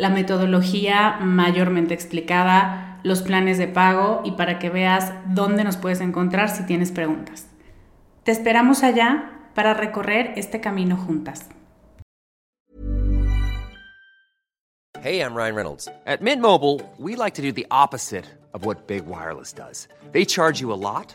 la metodología mayormente explicada, los planes de pago y para que veas dónde nos puedes encontrar si tienes preguntas. Te esperamos allá para recorrer este camino juntas. Hey, I'm Ryan Reynolds. At Mint Mobile, we like to do the opposite of what Big Wireless does. They charge you a lot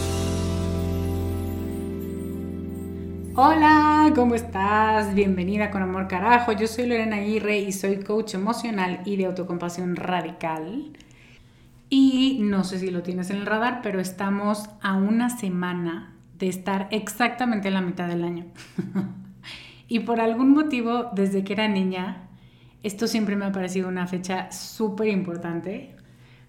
Hola, ¿cómo estás? Bienvenida con Amor Carajo. Yo soy Lorena Aguirre y soy coach emocional y de autocompasión radical. Y no sé si lo tienes en el radar, pero estamos a una semana de estar exactamente en la mitad del año. y por algún motivo, desde que era niña, esto siempre me ha parecido una fecha súper importante,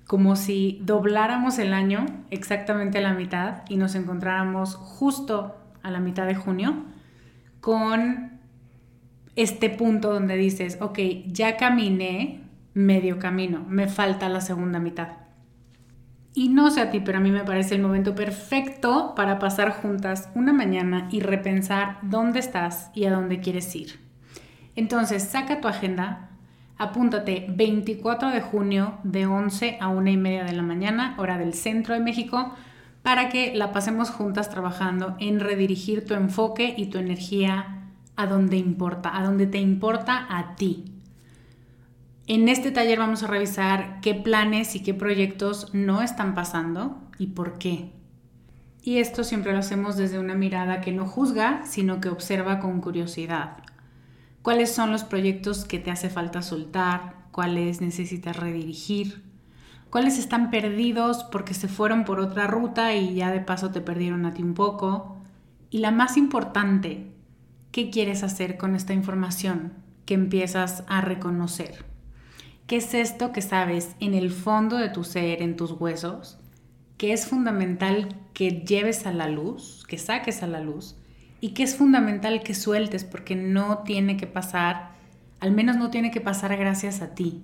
como si dobláramos el año exactamente a la mitad y nos encontráramos justo a la mitad de junio, con este punto donde dices, ok, ya caminé medio camino, me falta la segunda mitad. Y no sé a ti, pero a mí me parece el momento perfecto para pasar juntas una mañana y repensar dónde estás y a dónde quieres ir. Entonces, saca tu agenda, apúntate 24 de junio de 11 a 1 y media de la mañana, hora del centro de México, para que la pasemos juntas trabajando en redirigir tu enfoque y tu energía a donde importa, a donde te importa a ti. En este taller vamos a revisar qué planes y qué proyectos no están pasando y por qué. Y esto siempre lo hacemos desde una mirada que no juzga, sino que observa con curiosidad. ¿Cuáles son los proyectos que te hace falta soltar? ¿Cuáles necesitas redirigir? Cuáles están perdidos porque se fueron por otra ruta y ya de paso te perdieron a ti un poco. Y la más importante, ¿qué quieres hacer con esta información que empiezas a reconocer? ¿Qué es esto que sabes en el fondo de tu ser, en tus huesos, que es fundamental que lleves a la luz, que saques a la luz, y que es fundamental que sueltes porque no tiene que pasar, al menos no tiene que pasar gracias a ti,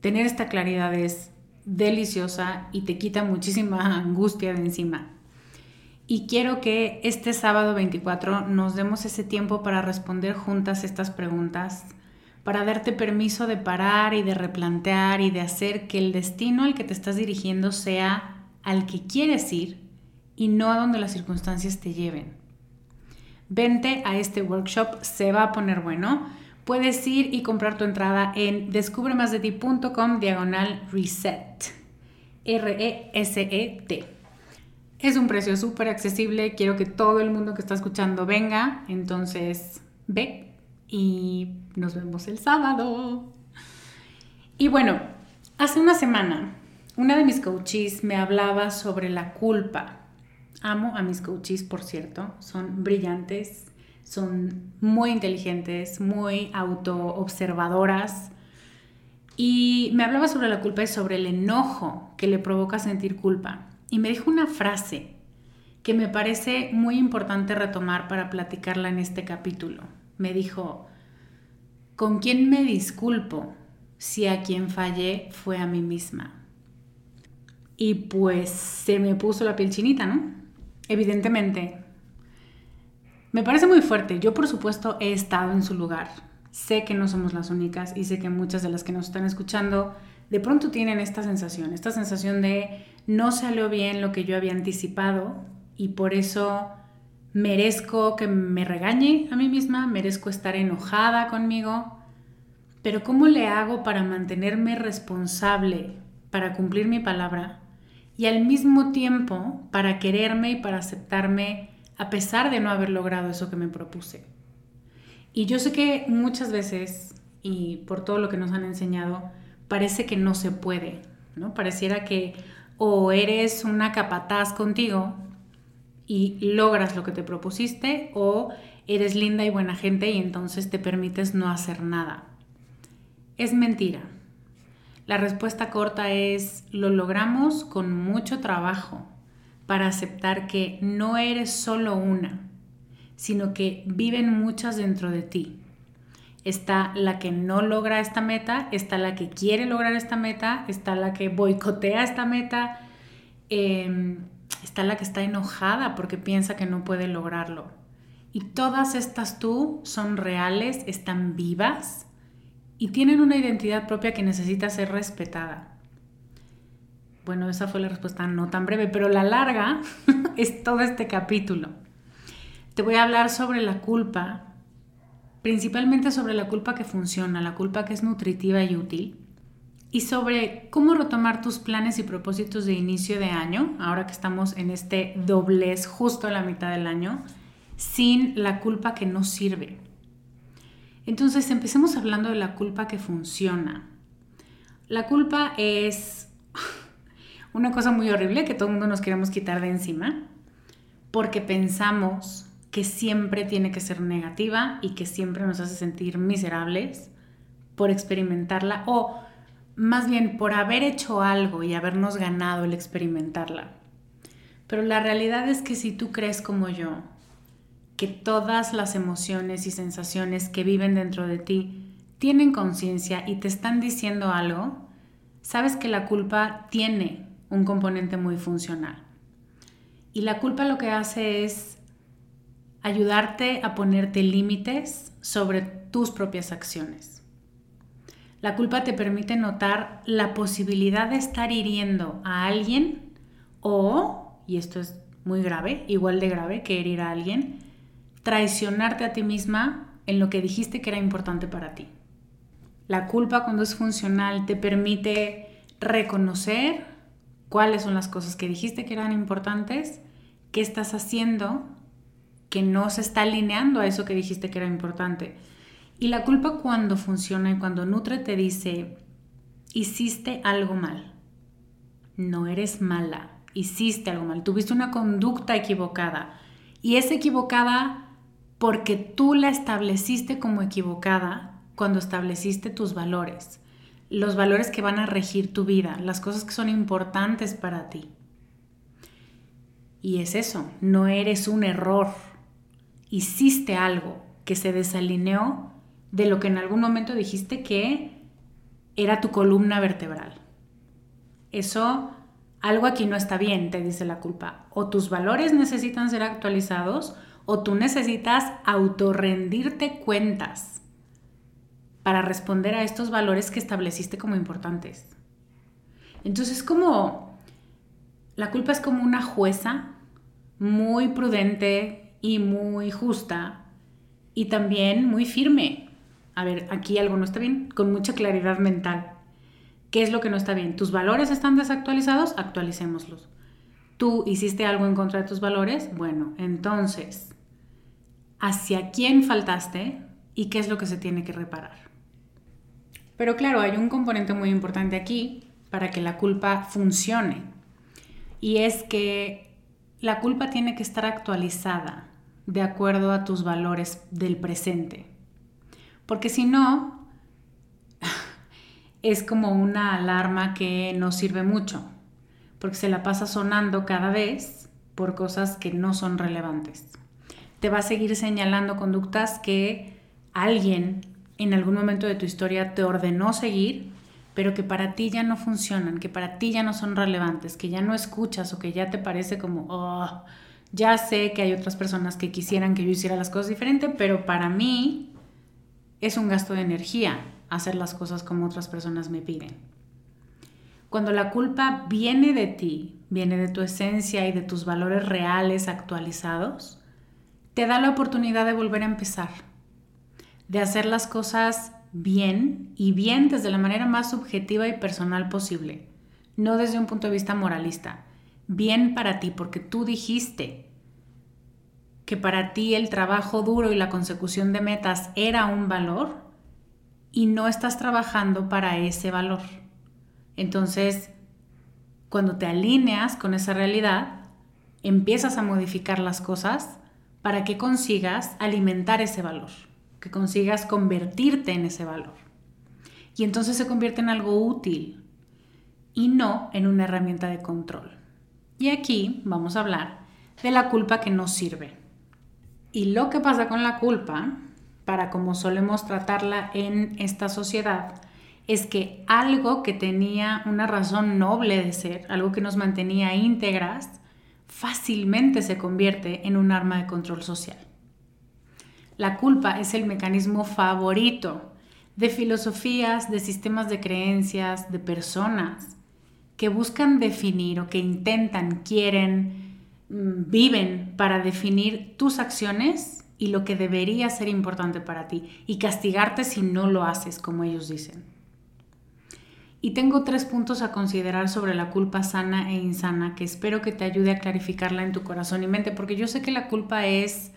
tener esta claridad es deliciosa y te quita muchísima angustia de encima. Y quiero que este sábado 24 nos demos ese tiempo para responder juntas estas preguntas, para darte permiso de parar y de replantear y de hacer que el destino al que te estás dirigiendo sea al que quieres ir y no a donde las circunstancias te lleven. Vente a este workshop, se va a poner bueno puedes ir y comprar tu entrada en descubremasdeti.com diagonal reset. R-E-S-E-T. Es un precio súper accesible. Quiero que todo el mundo que está escuchando venga. Entonces, ve y nos vemos el sábado. Y bueno, hace una semana, una de mis coaches me hablaba sobre la culpa. Amo a mis coaches, por cierto. Son brillantes, son muy inteligentes, muy autoobservadoras. Y me hablaba sobre la culpa y sobre el enojo que le provoca sentir culpa. Y me dijo una frase que me parece muy importante retomar para platicarla en este capítulo. Me dijo, ¿con quién me disculpo si a quien fallé fue a mí misma? Y pues se me puso la piel chinita, ¿no? Evidentemente, me parece muy fuerte. Yo, por supuesto, he estado en su lugar. Sé que no somos las únicas y sé que muchas de las que nos están escuchando de pronto tienen esta sensación, esta sensación de no salió bien lo que yo había anticipado y por eso merezco que me regañe a mí misma, merezco estar enojada conmigo. Pero ¿cómo le hago para mantenerme responsable, para cumplir mi palabra y al mismo tiempo para quererme y para aceptarme a pesar de no haber logrado eso que me propuse. Y yo sé que muchas veces, y por todo lo que nos han enseñado, parece que no se puede, ¿no? Pareciera que o eres una capataz contigo y logras lo que te propusiste, o eres linda y buena gente y entonces te permites no hacer nada. Es mentira. La respuesta corta es, lo logramos con mucho trabajo, para aceptar que no eres solo una, sino que viven muchas dentro de ti. Está la que no logra esta meta, está la que quiere lograr esta meta, está la que boicotea esta meta, em, está la que está enojada porque piensa que no puede lograrlo. Y todas estas tú son reales, están vivas y tienen una identidad propia que necesita ser respetada. Bueno, esa fue la respuesta no tan breve, pero la larga es todo este capítulo. Te voy a hablar sobre la culpa, principalmente sobre la culpa que funciona, la culpa que es nutritiva y útil, y sobre cómo retomar tus planes y propósitos de inicio de año, ahora que estamos en este doblez justo a la mitad del año, sin la culpa que no sirve. Entonces, empecemos hablando de la culpa que funciona. La culpa es una cosa muy horrible que todo el mundo nos queremos quitar de encima porque pensamos que siempre tiene que ser negativa y que siempre nos hace sentir miserables por experimentarla o más bien por haber hecho algo y habernos ganado el experimentarla. Pero la realidad es que si tú crees como yo que todas las emociones y sensaciones que viven dentro de ti tienen conciencia y te están diciendo algo, sabes que la culpa tiene un componente muy funcional. Y la culpa lo que hace es ayudarte a ponerte límites sobre tus propias acciones. La culpa te permite notar la posibilidad de estar hiriendo a alguien o, y esto es muy grave, igual de grave que herir a alguien, traicionarte a ti misma en lo que dijiste que era importante para ti. La culpa cuando es funcional te permite reconocer cuáles son las cosas que dijiste que eran importantes, qué estás haciendo que no se está alineando a eso que dijiste que era importante. Y la culpa cuando funciona y cuando nutre te dice, hiciste algo mal, no eres mala, hiciste algo mal, tuviste una conducta equivocada. Y es equivocada porque tú la estableciste como equivocada cuando estableciste tus valores los valores que van a regir tu vida, las cosas que son importantes para ti. Y es eso, no eres un error. Hiciste algo que se desalineó de lo que en algún momento dijiste que era tu columna vertebral. Eso, algo aquí no está bien, te dice la culpa. O tus valores necesitan ser actualizados o tú necesitas autorrendirte cuentas para responder a estos valores que estableciste como importantes. Entonces, como la culpa es como una jueza muy prudente y muy justa y también muy firme. a ver, aquí algo no está bien, con mucha claridad mental. ¿Qué es lo que no está bien? ¿Tus valores están desactualizados? Actualicémoslos. ¿Tú hiciste algo en contra de tus valores? Bueno, entonces, ¿hacia quién faltaste y qué es lo que se tiene que reparar? Pero claro, hay un componente muy importante aquí para que la culpa funcione. Y es que la culpa tiene que estar actualizada de acuerdo a tus valores del presente. Porque si no, es como una alarma que no sirve mucho, porque se la pasa sonando cada vez por cosas que no son relevantes. Te va a seguir señalando conductas que alguien en algún momento de tu historia te ordenó seguir, pero que para ti ya no funcionan, que para ti ya no son relevantes, que ya no escuchas o que ya te parece como, oh, ya sé que hay otras personas que quisieran que yo hiciera las cosas diferente, pero para mí es un gasto de energía hacer las cosas como otras personas me piden. Cuando la culpa viene de ti, viene de tu esencia y de tus valores reales actualizados, te da la oportunidad de volver a empezar, de hacer las cosas bien y bien desde la manera más subjetiva y personal posible, no desde un punto de vista moralista bien para ti, porque tú dijiste que para ti el trabajo duro y la consecución de metas era un valor y no estás trabajando para ese valor. Entonces, cuando te alineas con esa realidad, empiezas a modificar las cosas para que consigas alimentar ese valor, que consigas convertirte en ese valor. Y entonces se convierte en algo útil y no en una herramienta de control. Y aquí vamos a hablar de la culpa que no sirve. Y lo que pasa con la culpa, para como solemos tratarla en esta sociedad, es que algo que tenía una razón noble de ser, algo que nos mantenía íntegras, fácilmente se convierte en un arma de control social. La culpa es el mecanismo favorito de filosofías, de sistemas de creencias, de personas que buscan definir o que intentan, quieren, mm, viven para definir tus acciones y lo que debería ser importante para ti y castigarte si no lo haces como ellos dicen. Y tengo tres puntos a considerar sobre la culpa sana e insana que espero que te ayude a clarificarla en tu corazón y mente, porque yo sé que la culpa es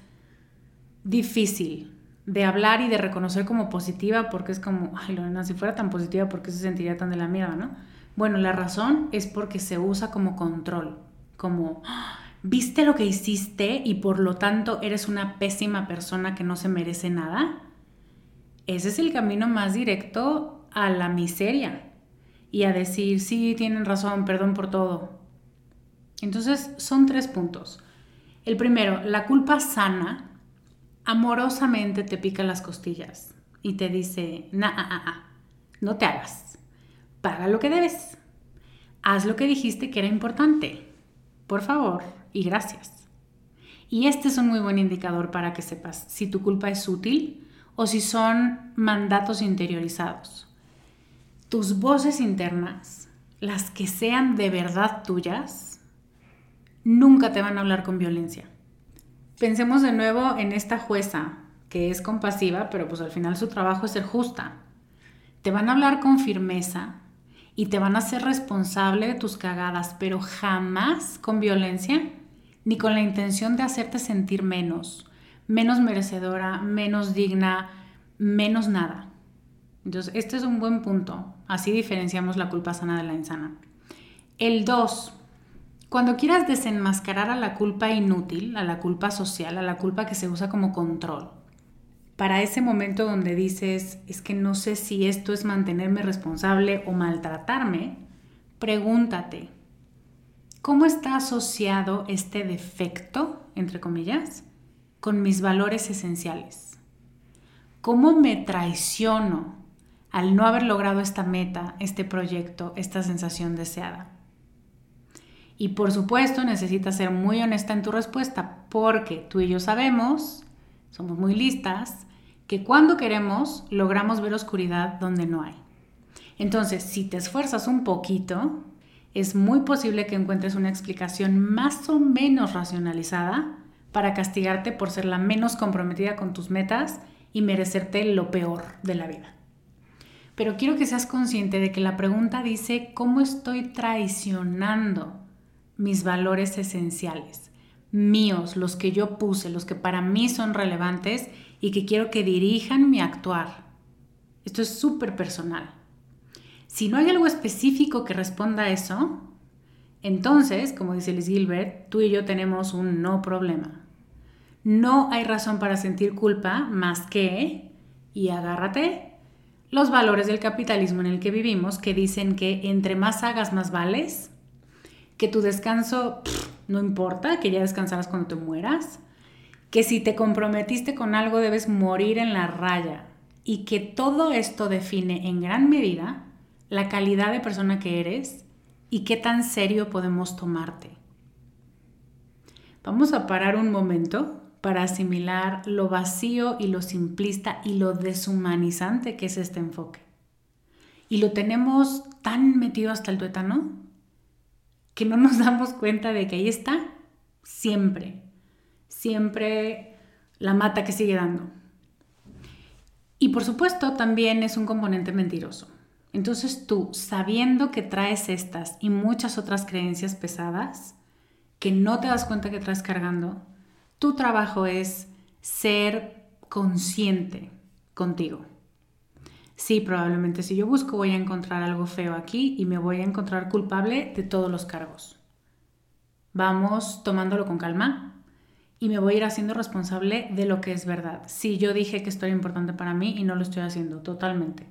difícil de hablar y de reconocer como positiva, porque es como, ay, Lorena, si fuera tan positiva, ¿por qué se sentiría tan de la mierda, no? Bueno, la razón es porque se usa como control, como ah, viste lo que hiciste y por lo tanto eres una pésima persona que no se merece nada. Ese es el camino más directo a la miseria y a decir, sí, tienen razón, perdón por todo. Entonces, son tres puntos. El primero, la culpa sana amorosamente te pica las costillas y te dice, nah, ah, ah, no te hagas paga lo que debes. Haz lo que dijiste que era importante. Por favor y gracias. Y este es un muy buen indicador para que sepas si tu culpa es útil o si son mandatos interiorizados. Tus voces internas, las que sean de verdad tuyas, nunca te van a hablar con violencia. Pensemos de nuevo en esta jueza que es compasiva, pero pues al final su trabajo es ser justa. Te van a hablar con firmeza, y te van a hacer responsable de tus cagadas, pero jamás con violencia ni con la intención de hacerte sentir menos, menos merecedora, menos digna, menos nada. Entonces, este es un buen punto. Así diferenciamos la culpa sana de la insana. El 2. Cuando quieras desenmascarar a la culpa inútil, a la culpa social, a la culpa que se usa como control, para ese momento donde dices, es que no sé si esto es mantenerme responsable o maltratarme, pregúntate, ¿cómo está asociado este defecto, entre comillas, con mis valores esenciales? ¿Cómo me traiciono al no haber logrado esta meta, este proyecto, esta sensación deseada? Y por supuesto necesitas ser muy honesta en tu respuesta porque tú y yo sabemos somos muy listas, que cuando queremos logramos ver oscuridad donde no hay. Entonces, si te esfuerzas un poquito, es muy posible que encuentres una explicación más o menos racionalizada para castigarte por ser la menos comprometida con tus metas y merecerte lo peor de la vida. Pero quiero que seas consciente de que la pregunta dice, ¿cómo estoy traicionando mis valores esenciales? Míos, los que yo puse, los que para mí son relevantes y que quiero que dirijan mi actuar. Esto es súper personal. Si no hay algo específico que responda a eso, entonces, como dice Liz Gilbert, tú y yo tenemos un no problema. No hay razón para sentir culpa más que, y agárrate, los valores del capitalismo en el que vivimos que dicen que entre más hagas más vales, que tu descanso no importa, que ya descansarás cuando te mueras, que si te comprometiste con algo debes morir en la raya y que todo esto define en gran medida la calidad de persona que eres y qué tan serio podemos tomarte. Vamos a parar un momento para asimilar lo vacío y lo simplista y lo deshumanizante que es este enfoque. Y lo tenemos tan metido hasta el tuétano que no nos damos cuenta de que ahí está siempre, siempre la mata que sigue dando. Y por supuesto también es un componente mentiroso. Entonces tú, sabiendo que traes estas y muchas otras creencias pesadas, que no te das cuenta que traes cargando, tu trabajo es ser consciente contigo. Sí, probablemente si yo busco voy a encontrar algo feo aquí y me voy a encontrar culpable de todos los cargos. Vamos tomándolo con calma y me voy a ir haciendo responsable de lo que es verdad. Sí, yo dije que esto era importante para mí y no lo estoy haciendo totalmente.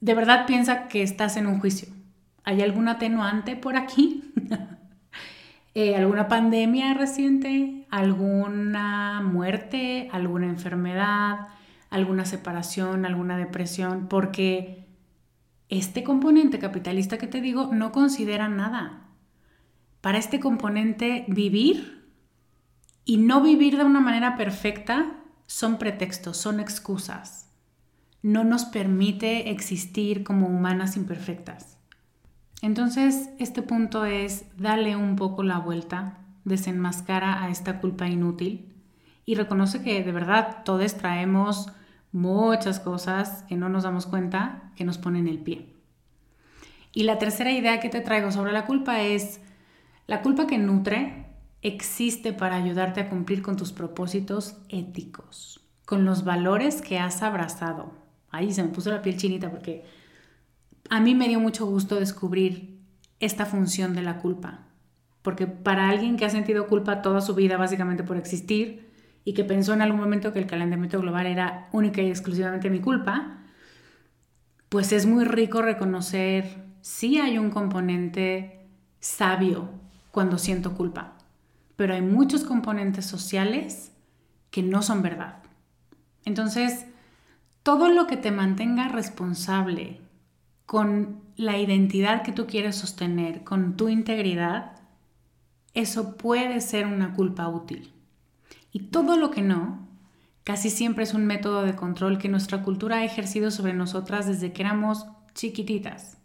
De verdad piensa que estás en un juicio. ¿Hay algún atenuante por aquí? Eh, alguna pandemia reciente, alguna muerte, alguna enfermedad, alguna separación, alguna depresión, porque este componente capitalista que te digo no considera nada. Para este componente vivir y no vivir de una manera perfecta son pretextos, son excusas. No nos permite existir como humanas imperfectas. Entonces, este punto es darle un poco la vuelta, desenmascara a esta culpa inútil y reconoce que de verdad todos traemos muchas cosas que no nos damos cuenta que nos ponen el pie. Y la tercera idea que te traigo sobre la culpa es, la culpa que nutre existe para ayudarte a cumplir con tus propósitos éticos, con los valores que has abrazado. Ahí se me puso la piel chinita porque a mí me dio mucho gusto descubrir esta función de la culpa, porque para alguien que ha sentido culpa toda su vida básicamente por existir y que pensó en algún momento que el calentamiento global era única y exclusivamente mi culpa, pues es muy rico reconocer si hay un componente sabio cuando siento culpa, pero hay muchos componentes sociales que no son verdad. Entonces, todo lo que te mantenga responsable con la identidad que tú quieres sostener, con tu integridad, eso puede ser una culpa útil. Y todo lo que no, casi siempre es un método de control que nuestra cultura ha ejercido sobre nosotras desde que éramos chiquititas.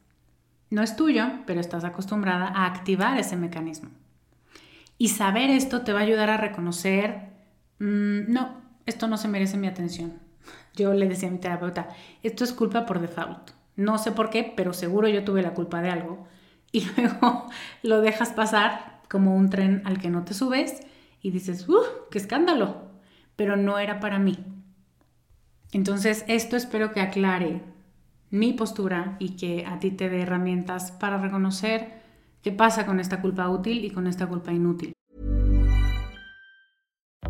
No es tuyo, pero estás acostumbrada a activar ese mecanismo. Y saber esto te va a ayudar a reconocer, mm, no, esto no se merece mi atención. Yo le decía a mi terapeuta, esto es culpa por default. No sé por qué, pero seguro yo tuve la culpa de algo. Y luego lo dejas pasar como un tren al que no te subes y dices, ¡uh, qué escándalo! Pero no era para mí. Entonces, esto espero que aclare mi postura y que a ti te dé herramientas para reconocer qué pasa con esta culpa útil y con esta culpa inútil.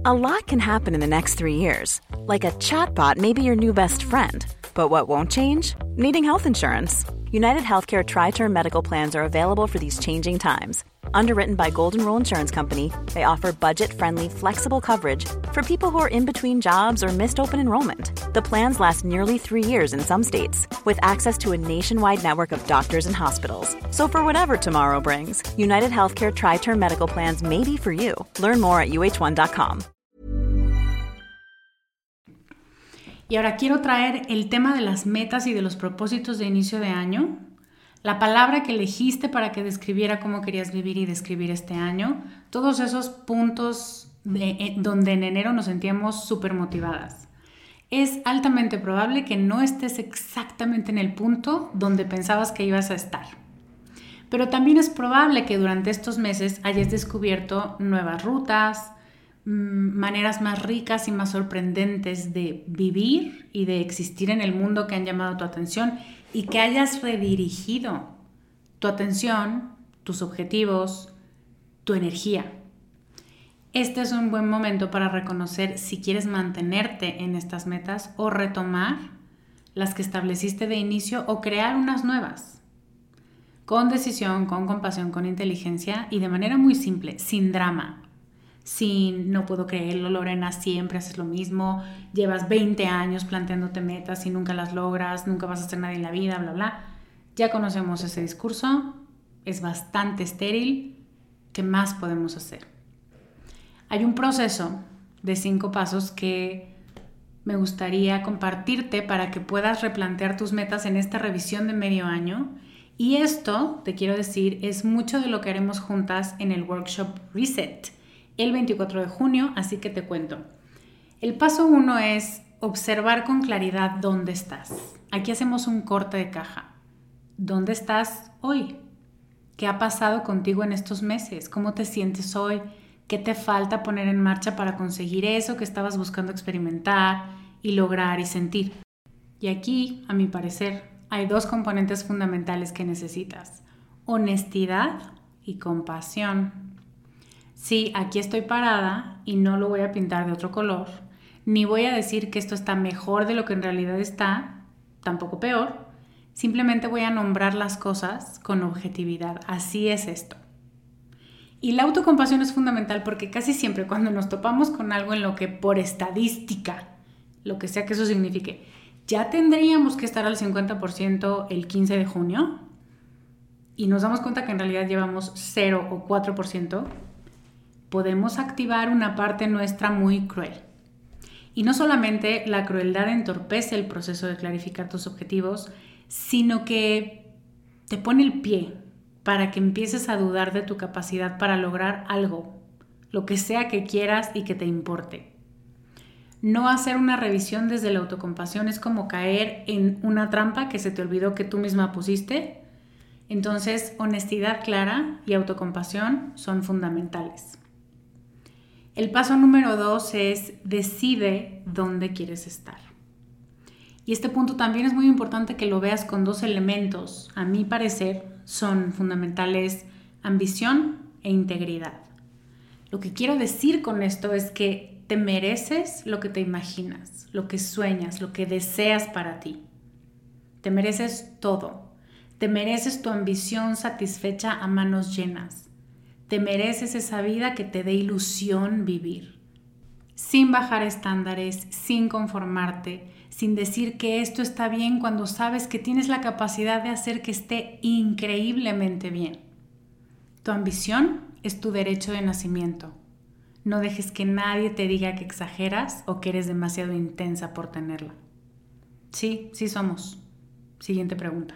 A lot can happen in the next three years. Like a chatbot may be your new best friend. But what won't change? Needing health insurance. United Healthcare Tri Term Medical Plans are available for these changing times. Underwritten by Golden Rule Insurance Company, they offer budget friendly, flexible coverage for people who are in between jobs or missed open enrollment. The plans last nearly three years in some states, with access to a nationwide network of doctors and hospitals. So, for whatever tomorrow brings, United Healthcare Tri Term Medical Plans may be for you. Learn more at uh1.com. Y ahora quiero traer el tema de las metas y de los propósitos de inicio de año, la palabra que elegiste para que describiera cómo querías vivir y describir este año, todos esos puntos de, eh, donde en enero nos sentíamos súper motivadas. es altamente probable que no estés exactamente en el punto donde pensabas que ibas a estar. Pero también es probable que durante estos meses hayas descubierto nuevas rutas, mm, maneras más ricas y más sorprendentes de vivir y de existir en el mundo que han llamado tu atención y que hayas redirigido tu atención, tus objetivos, tu energía. Este es un buen momento para reconocer si quieres mantenerte en estas metas o retomar las que estableciste de inicio o crear unas nuevas. Con decisión, con compasión, con inteligencia y de manera muy simple, sin drama. Sin no puedo creerlo, Lorena, siempre haces lo mismo, llevas 20 años planteándote metas y nunca las logras, nunca vas a hacer nada en la vida, bla, bla. Ya conocemos ese discurso, es bastante estéril. ¿Qué más podemos hacer? Hay un proceso de cinco pasos que me gustaría compartirte para que puedas replantear tus metas en esta revisión de medio año. Y esto, te quiero decir, es mucho de lo que haremos juntas en el workshop Reset el 24 de junio, así que te cuento. El paso uno es observar con claridad dónde estás. Aquí hacemos un corte de caja. ¿Dónde estás hoy? ¿Qué ha pasado contigo en estos meses? ¿Cómo te sientes hoy? ¿Qué te falta poner en marcha para conseguir eso que estabas buscando experimentar y lograr y sentir? Y aquí, a mi parecer, hay dos componentes fundamentales que necesitas. Honestidad y compasión. Sí, aquí estoy parada y no lo voy a pintar de otro color, ni voy a decir que esto está mejor de lo que en realidad está, tampoco peor. Simplemente voy a nombrar las cosas con objetividad. Así es esto. Y la autocompasión es fundamental porque casi siempre cuando nos topamos con algo en lo que por estadística, lo que sea que eso signifique, ya tendríamos que estar al 50% el 15 de junio y nos damos cuenta que en realidad llevamos 0 o 4%, podemos activar una parte nuestra muy cruel. Y no solamente la crueldad entorpece el proceso de clarificar tus objetivos, sino que te pone el pie para que empieces a dudar de tu capacidad para lograr algo, lo que sea que quieras y que te importe. No hacer una revisión desde la autocompasión es como caer en una trampa que se te olvidó que tú misma pusiste. Entonces, honestidad clara y autocompasión son fundamentales. El paso número dos es decide dónde quieres estar. Y este punto también es muy importante que lo veas con dos elementos. A mi parecer, son fundamentales ambición e integridad. Lo que quiero decir con esto es que te mereces lo que te imaginas, lo que sueñas, lo que deseas para ti. Te mereces todo. Te mereces tu ambición satisfecha a manos llenas. Te mereces esa vida que te dé ilusión vivir. Sin bajar estándares, sin conformarte, sin decir que esto está bien cuando sabes que tienes la capacidad de hacer que esté increíblemente bien. Tu ambición es tu derecho de nacimiento. No dejes que nadie te diga que exageras o que eres demasiado intensa por tenerla. Sí, sí somos. Siguiente pregunta.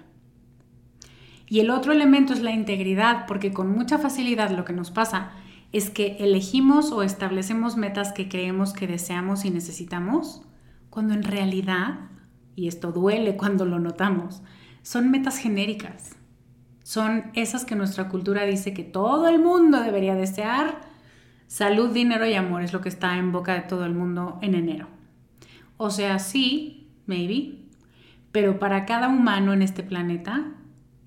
Y el otro elemento es la integridad, porque con mucha facilidad lo que nos pasa es que elegimos o establecemos metas que creemos que deseamos y necesitamos cuando en realidad, y esto duele cuando lo notamos, son metas genéricas. Son esas que nuestra cultura dice que todo el mundo debería desear. Salud, dinero y amor es lo que está en boca de todo el mundo en enero. O sea, sí, maybe, pero para cada humano en este planeta,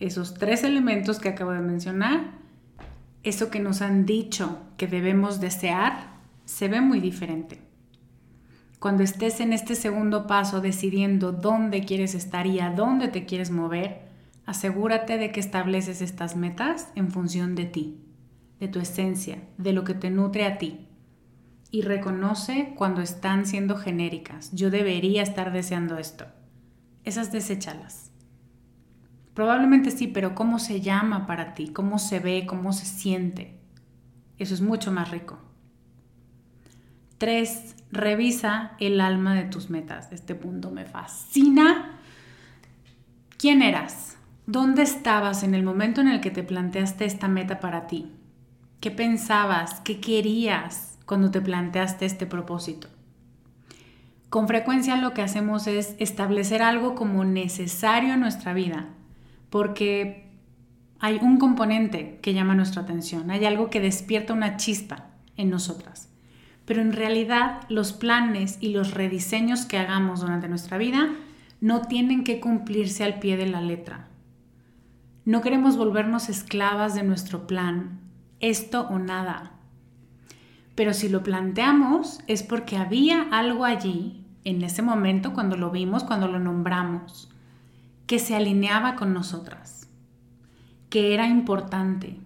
esos tres elementos que acabo de mencionar, eso que nos han dicho que debemos desear, se ve muy diferente. Cuando estés en este segundo paso decidiendo dónde quieres estar y a dónde te quieres mover, asegúrate de que estableces estas metas en función de ti, de tu esencia, de lo que te nutre a ti. Y reconoce cuando están siendo genéricas. Yo debería estar deseando esto. Esas deséchalas. Probablemente sí, pero ¿cómo se llama para ti? ¿Cómo se ve? ¿Cómo se siente? Eso es mucho más rico. Tres, revisa el alma de tus metas. Este punto me fascina. ¿Quién eras? ¿Dónde estabas en el momento en el que te planteaste esta meta para ti? ¿Qué pensabas? ¿Qué querías cuando te planteaste este propósito? Con frecuencia lo que hacemos es establecer algo como necesario en nuestra vida, porque hay un componente que llama nuestra atención, hay algo que despierta una chispa en nosotras. Pero en realidad los planes y los rediseños que hagamos durante nuestra vida no tienen que cumplirse al pie de la letra. No queremos volvernos esclavas de nuestro plan, esto o nada. Pero si lo planteamos es porque había algo allí, en ese momento, cuando lo vimos, cuando lo nombramos, que se alineaba con nosotras, que era importante.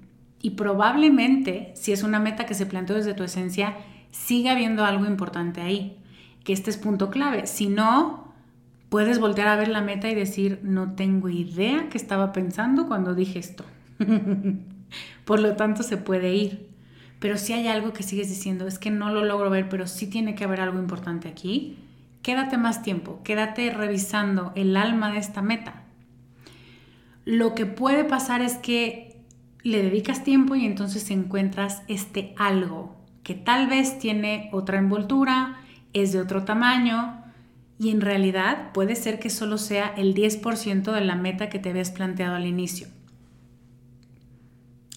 Y probablemente, si es una meta que se planteó desde tu esencia, sigue habiendo algo importante ahí, que este es punto clave. Si no, puedes voltear a ver la meta y decir, no tengo idea qué estaba pensando cuando dije esto. Por lo tanto, se puede ir. Pero si hay algo que sigues diciendo, es que no lo logro ver, pero sí tiene que haber algo importante aquí, quédate más tiempo, quédate revisando el alma de esta meta. Lo que puede pasar es que le dedicas tiempo y entonces encuentras este algo que tal vez tiene otra envoltura, es de otro tamaño y en realidad puede ser que solo sea el 10% de la meta que te habías planteado al inicio.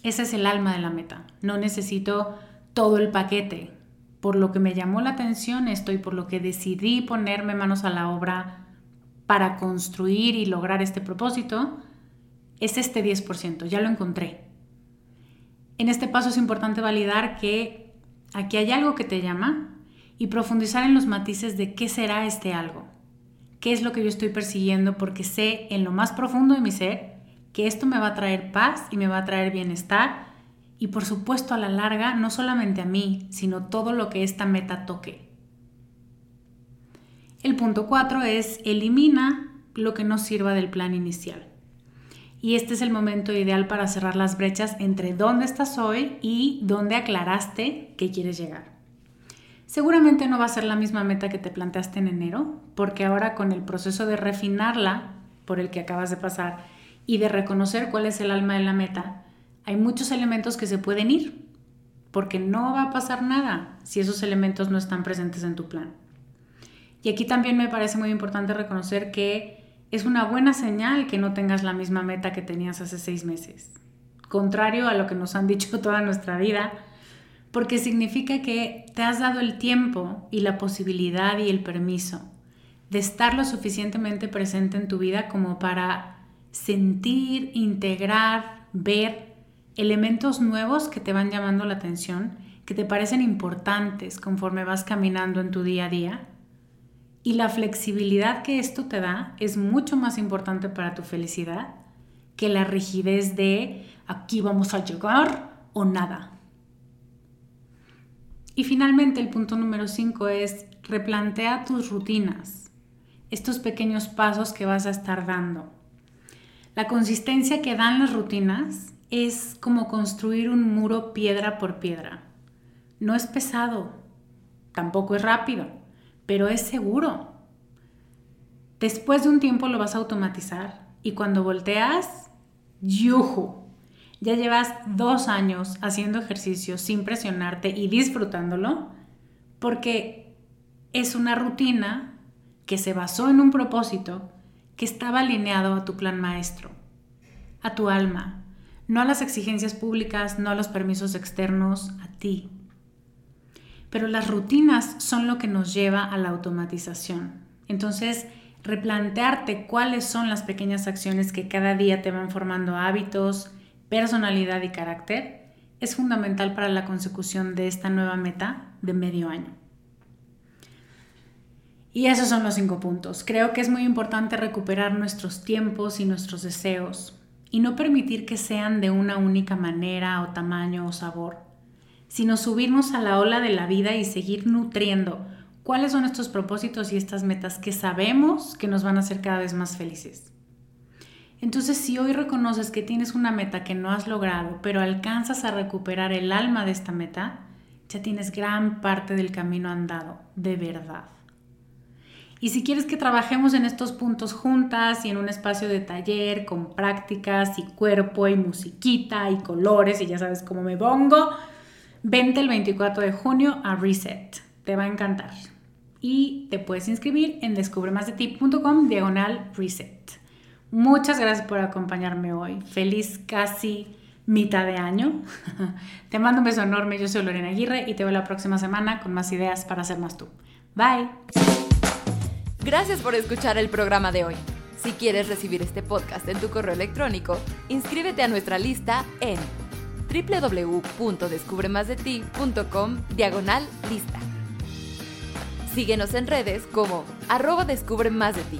Ese es el alma de la meta. No necesito todo el paquete. Por lo que me llamó la atención esto y por lo que decidí ponerme manos a la obra para construir y lograr este propósito, es este 10%. Ya lo encontré. En este paso es importante validar que aquí hay algo que te llama y profundizar en los matices de qué será este algo. ¿Qué es lo que yo estoy persiguiendo? Porque sé en lo más profundo de mi ser que esto me va a traer paz y me va a traer bienestar y por supuesto a la larga no solamente a mí, sino todo lo que esta meta toque. El punto 4 es elimina lo que no sirva del plan inicial. Y este es el momento ideal para cerrar las brechas entre dónde estás hoy y dónde aclaraste que quieres llegar. Seguramente no va a ser la misma meta que te planteaste en enero, porque ahora con el proceso de refinarla por el que acabas de pasar y de reconocer cuál es el alma de la meta, hay muchos elementos que se pueden ir, porque no va a pasar nada si esos elementos no están presentes en tu plan. Y aquí también me parece muy importante reconocer que es una buena señal que no tengas la misma meta que tenías hace seis meses. Contrario a lo que nos han dicho toda nuestra vida, porque significa que te has dado el tiempo y la posibilidad y el permiso de estar lo suficientemente presente en tu vida como para sentir, integrar, ver elementos nuevos que te van llamando la atención, que te parecen importantes conforme vas caminando en tu día a día. Y la flexibilidad que esto te da es mucho más importante para tu felicidad que la rigidez de aquí vamos a llegar o nada. Y finalmente el punto número 5 es replantea tus rutinas, estos pequeños pasos que vas a estar dando. La consistencia que dan las rutinas es como construir un muro piedra por piedra. No es pesado, tampoco es rápido, pero es seguro. Después de un tiempo lo vas a automatizar y cuando volteas, ¡yuju! Ya llevas dos años haciendo ejercicio sin presionarte y disfrutándolo porque es una rutina que se basó en un propósito que estaba alineado a tu plan maestro, a tu alma, no a las exigencias públicas, no a los permisos externos, a ti. Pero las rutinas son lo que nos lleva a la automatización. Entonces, replantearte cuáles son las pequeñas acciones que cada día te van formando hábitos, personalidad y carácter es fundamental para la consecución de esta nueva meta de medio año. Y esos son los cinco puntos. Creo que es muy importante recuperar nuestros tiempos y nuestros deseos y no permitir que sean de una única manera o tamaño o sabor, sino subirnos a la ola de la vida y seguir nutriendo cuáles son estos propósitos y estas metas que sabemos que nos van a hacer cada vez más felices. Entonces, si hoy reconoces que tienes una meta que no has logrado, pero alcanzas a recuperar el alma de esta meta, ya tienes gran parte del camino andado, de verdad. Y si quieres que trabajemos en estos puntos juntas y en un espacio de taller con prácticas y cuerpo y musiquita y colores y ya sabes cómo me pongo, vente el 24 de junio a Reset. Te va a encantar. y te puedes inscribir en descubremasdeti.com diagonal reset. Muchas gracias por acompañarme hoy. Feliz casi mitad de año. te mando un beso enorme. Yo soy Lorena Aguirre y te veo la próxima semana con más ideas para ser más tú. Bye. Gracias por escuchar el programa de hoy. Si quieres recibir este podcast en tu correo electrónico, inscríbete a nuestra lista en www.descubremasdeti.com diagonal lista. Síguenos en redes como arroba descubre más de ti.